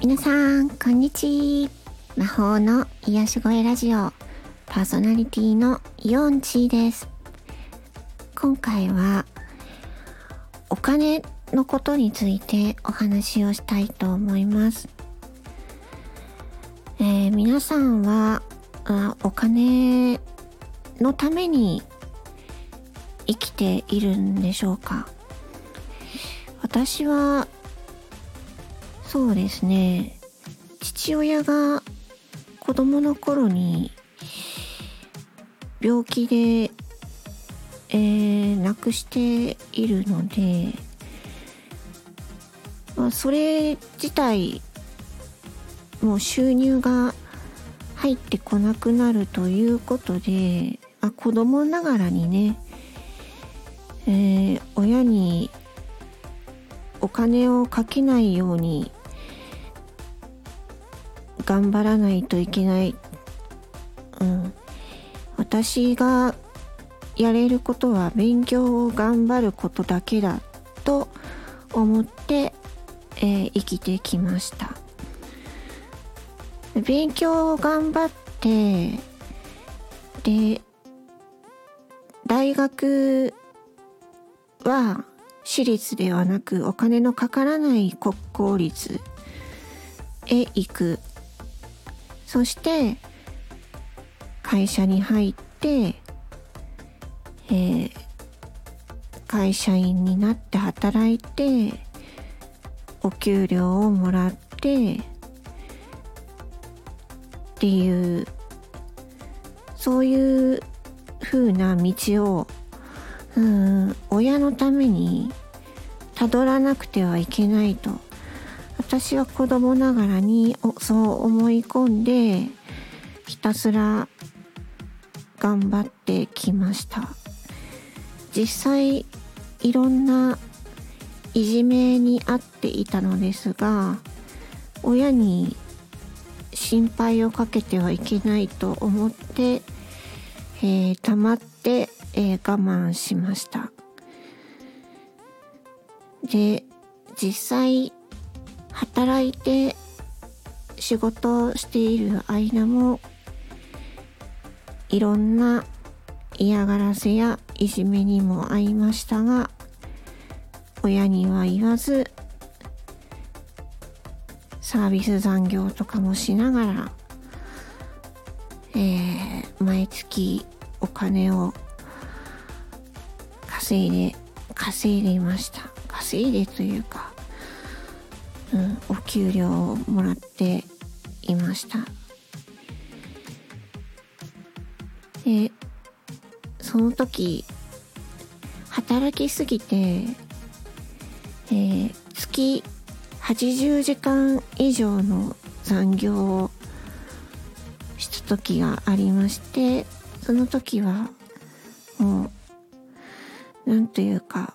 皆さん、こんにちは。魔法の癒し声ラジオパーソナリティのヨンチーです。今回はお金のことについてお話をしたいと思います。えー、皆さんはあお金のために生きているんでしょうか？私はそうですね。父親が子供の頃に病気で、えー、亡くしているので、まあ、それ自体もう収入が入ってこなくなるということで、まあ、子供ながらにね、えー、親にお金をかけないように頑張らないといけない、うん、私がやれることは勉強を頑張ることだけだと思って、えー、生きてきました。勉強を頑張ってで大学は私立ではなくお金のかからない国公立へ行く。そして会社に入って、えー、会社員になって働いてお給料をもらってっていうそういう風な道をうん親のためにたどらなくてはいけないと。私は子供ながらにそう思い込んでひたすら頑張ってきました。実際いろんないじめにあっていたのですが親に心配をかけてはいけないと思って、えー、黙って、えー、我慢しました。で実際働いて仕事をしている間もいろんな嫌がらせやいじめにも遭いましたが親には言わずサービス残業とかもしながら、えー、毎月お金を稼いで稼いでいました。稼いでというかうん、お給料をもらっていました。でその時働きすぎて、えー、月80時間以上の残業をした時がありましてその時はもうなんというか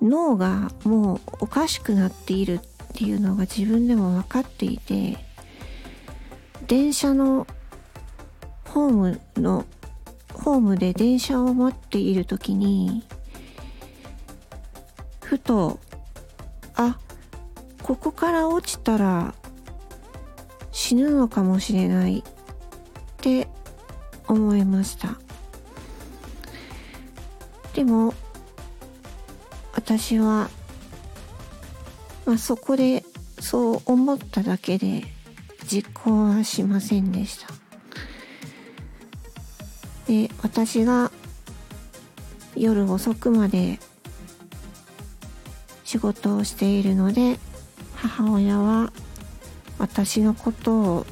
脳がもうおかしくなっているっていうのが自分でも分かっていて電車のホームのホームで電車を待っている時にふとあここから落ちたら死ぬのかもしれないって思いました。でも私は、まあ、そこでそう思っただけで実行はしませんでした。で私が夜遅くまで仕事をしているので母親は私のことを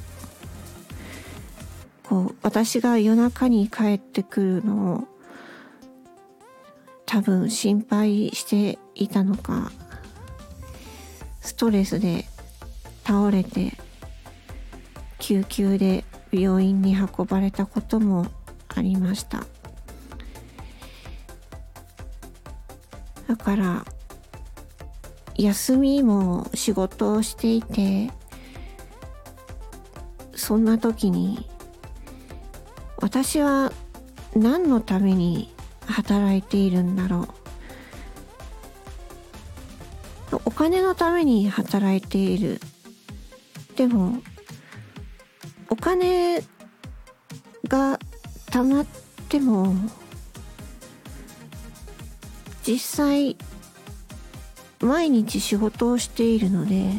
こう私が夜中に帰ってくるのを多分心配していたのかストレスで倒れて救急で病院に運ばれたこともありました。だから休みも仕事をしていてそんな時に私は何のために働いているんだろう。お金のために働いている。でもお金が貯まっても実際毎日仕事をしているので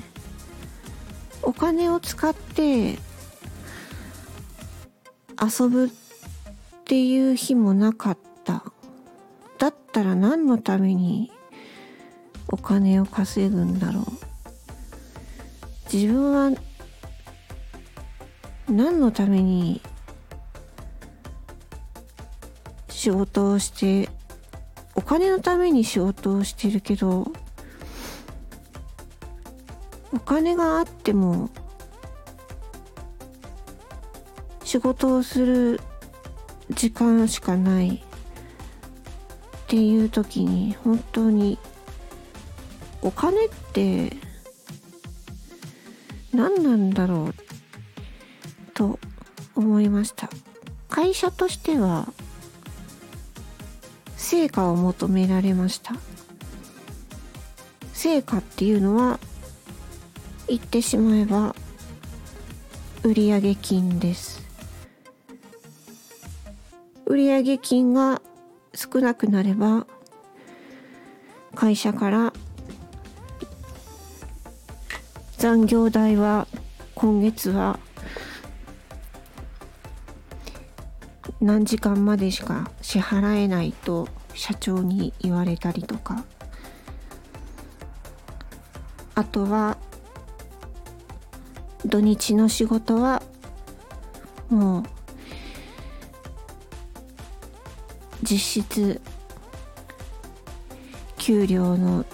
お金を使って遊ぶっていう日もなかった。だったら何のためにお金を稼ぐんだろう。自分は何のために仕事をしてお金のために仕事をしてるけどお金があっても仕事をする時間しかない。っていう時に本当にお金って何なんだろうと思いました。会社としては成果を求められました。成果っていうのは言ってしまえば売上金です。売上金が少なくなれば会社から残業代は今月は何時間までしか支払えないと社長に言われたりとか。あとは土日の仕事はもう実質給料の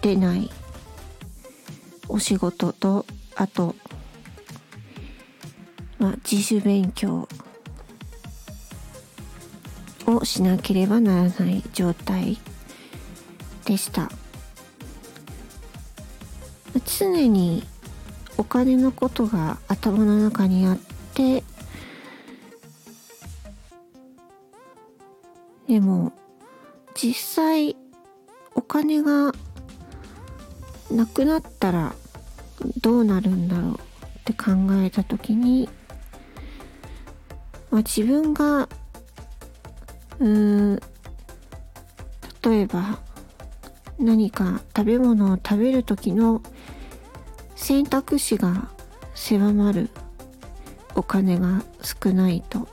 出ないお仕事とあと、まあ、自主勉強をしなければならない状態でした。常にお金のことが頭の中にあってでも実際お金がなくなったらどうなるんだろうって考えた時に、まあ、自分がうーん例えば何か食べ物を食べる時の選択肢が狭まるお金が少ないと。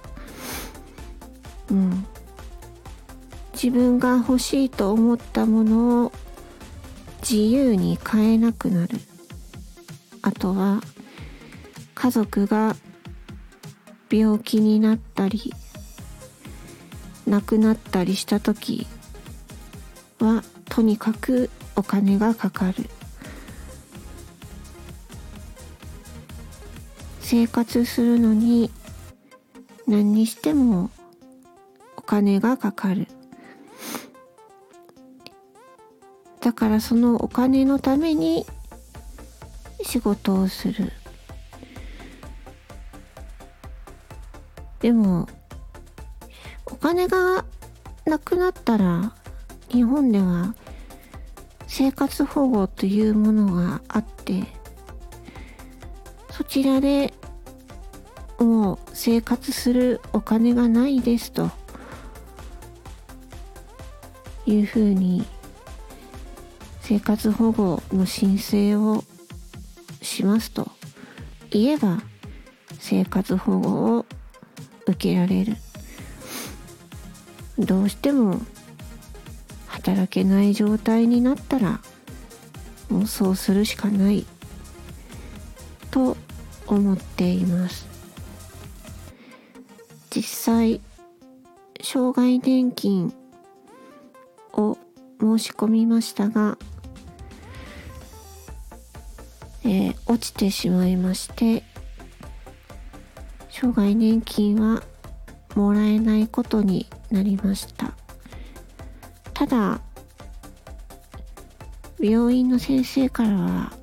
うん。自分が欲しいと思ったものを自由に買えなくなる。あとは家族が病気になったり亡くなったりした時はとにかくお金がかかる。生活するのに何にしてもお金がかかる。だからそのお金のために仕事をする。でもお金がなくなったら日本では生活保護というものがあってそちらでもう生活するお金がないですというふうに生活保護の申請をしますと。言えば生活保護を受けられる。どうしても働けない状態になったらもうそうするしかない。と思っています。実際障害年金を申し込みましたがえー、落ちてしまいまして障害年金はもらえないことになりました。ただ病院の先生からは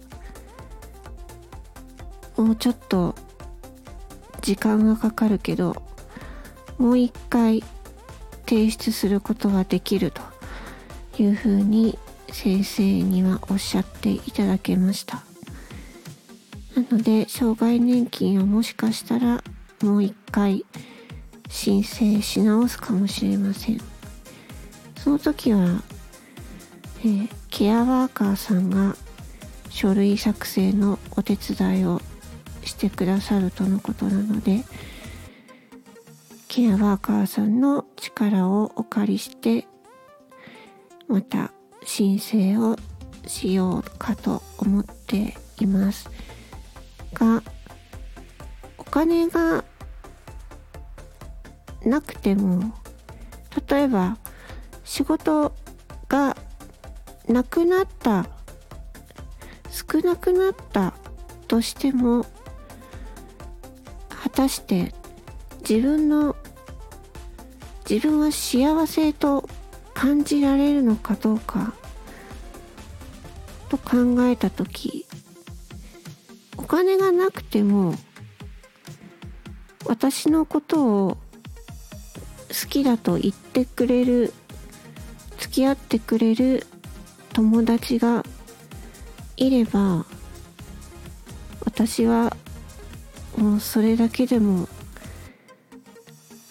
もうちょっと時間がかかるけどもう一回提出することはできるというふうに先生にはおっしゃっていただけました。ので障害年金はもしかしたらもう一回申請し直すかもしれません。その時は、えー、ケアワーカーさんが書類作成のお手伝いをしてくださるとのことなのでケアワーカーさんの力をお借りしてまた申請をしようかと思っています。がお金がなくても例えば仕事がなくなった少なくなったとしても果たして自分の自分は幸せと感じられるのかどうかと考えた時金がなくても私のことを好きだと言ってくれる付き合ってくれる友達がいれば私はもうそれだけでも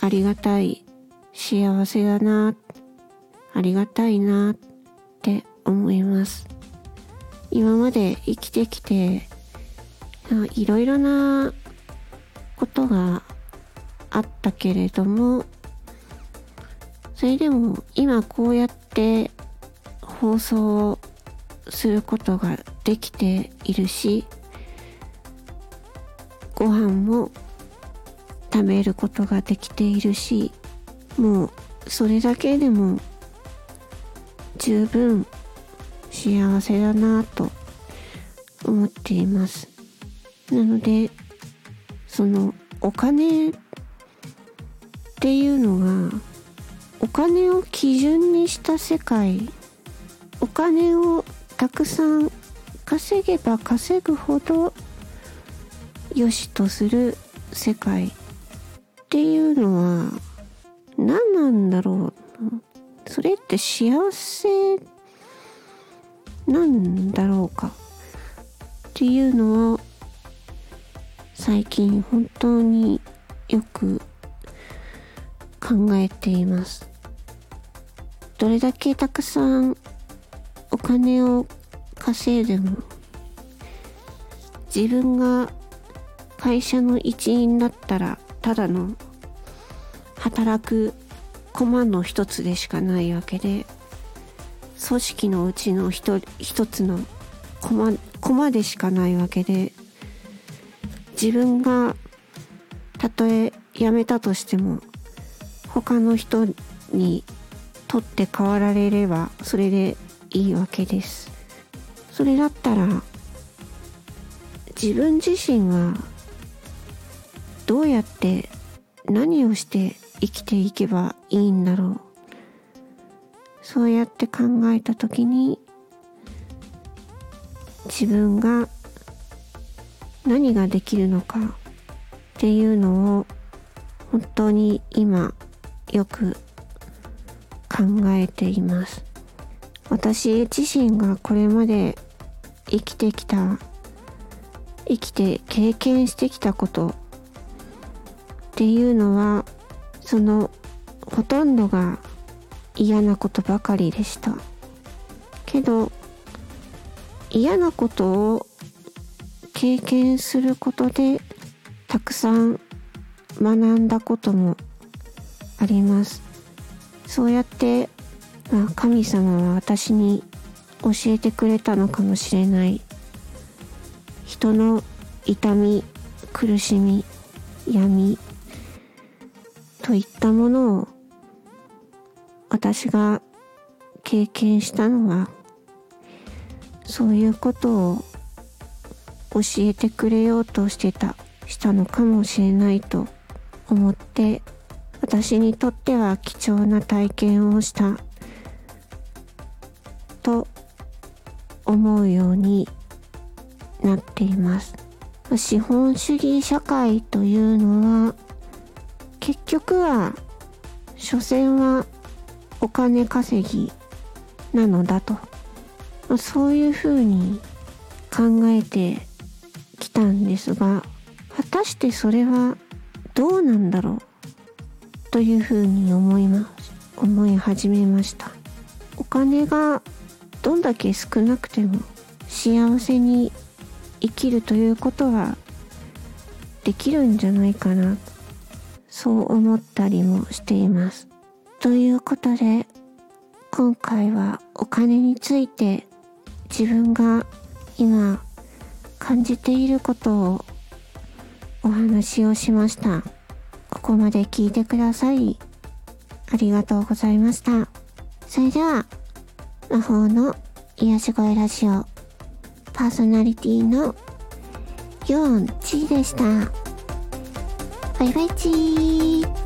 ありがたい幸せだなありがたいなって思います。今まで生きてきていろいろなことがあったけれどもそれでも今こうやって放送することができているしご飯も食べることができているしもうそれだけでも十分幸せだなと思っています。なのでそのお金っていうのがお金を基準にした世界お金をたくさん稼げば稼ぐほど良しとする世界っていうのは何なんだろうそれって幸せなんだろうかっていうのを最近本当によく考えています。どれだけたくさんお金を稼いでも自分が会社の一員だったらただの働く駒の一つでしかないわけで組織のうちの一一つの駒駒でしかないわけで自分がたとえ辞めたとしても他の人に取って代わられればそれでいいわけです。それだったら自分自身がどうやって何をして生きていけばいいんだろう。そうやって考えた時に自分が何ができるのかっていうのを本当に今よく考えています。私自身がこれまで生きてきた生きて経験してきたことっていうのはそのほとんどが嫌なことばかりでした。けど嫌なことを経験することでたくさん学んだこともあります。そうやって、まあ、神様は私に教えてくれたのかもしれない。人の痛み苦しみ闇といったものを私が経験したのはそういうことを教えてくれようとしてたしたのかもしれないと思って私にとっては貴重な体験をした。と思うようになっています。資本主義社会というのは結局は所詮はお金稼ぎなのだと。そういうふうに考えてたんですが果たしてそれはどうなんだろうというふうに思います。思い始めました。お金がどんだけ少なくても幸せに生きるということはできるんじゃないかな。そう思ったりもしています。ということで今回はお金について自分が今感じていることをお話をしました。ここまで聞いてくださりありがとうございました。それでは魔法の癒し声ラジオパーソナリティのヨンチーでした。バイバイチー